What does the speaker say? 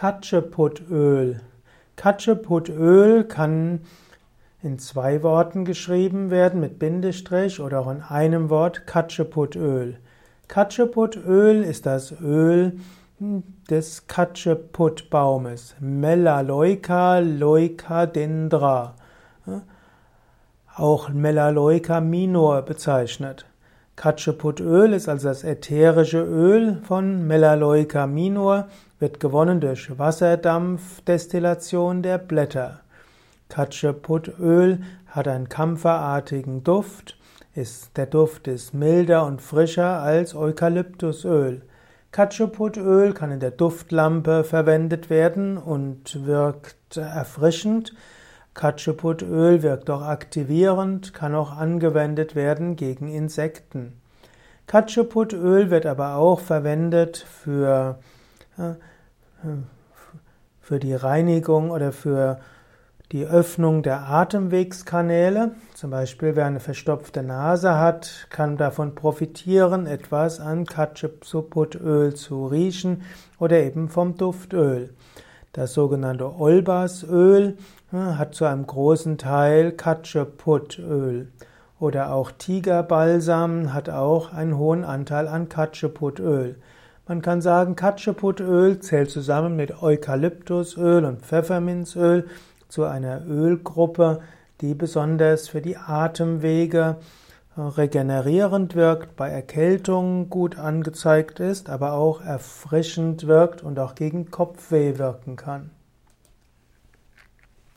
Katscheputöl. Katscheputöl kann in zwei Worten geschrieben werden mit Bindestrich oder auch in einem Wort Katscheputöl. Katscheputöl ist das Öl des Katscheputbaumes, Melaleuca leucadendra, auch Melaleuca minor bezeichnet. Katscheputöl ist also das ätherische Öl von Melaleuca minor, wird gewonnen durch Wasserdampfdestillation der Blätter. Katscheputöl hat einen kampferartigen Duft, ist, der Duft ist milder und frischer als Eukalyptusöl. Katscheputöl kann in der Duftlampe verwendet werden und wirkt erfrischend. Katscheputöl wirkt auch aktivierend, kann auch angewendet werden gegen Insekten. Katscheputöl wird aber auch verwendet für, äh, für die Reinigung oder für die Öffnung der Atemwegskanäle. Zum Beispiel, wer eine verstopfte Nase hat, kann davon profitieren, etwas an Katscheputöl zu riechen oder eben vom Duftöl. Das sogenannte Olbasöl äh, hat zu einem großen Teil Katscheputöl. Oder auch Tigerbalsam hat auch einen hohen Anteil an Katscheputöl. Man kann sagen, Katscheputöl zählt zusammen mit Eukalyptusöl und Pfefferminzöl zu einer Ölgruppe, die besonders für die Atemwege regenerierend wirkt, bei Erkältung gut angezeigt ist, aber auch erfrischend wirkt und auch gegen Kopfweh wirken kann.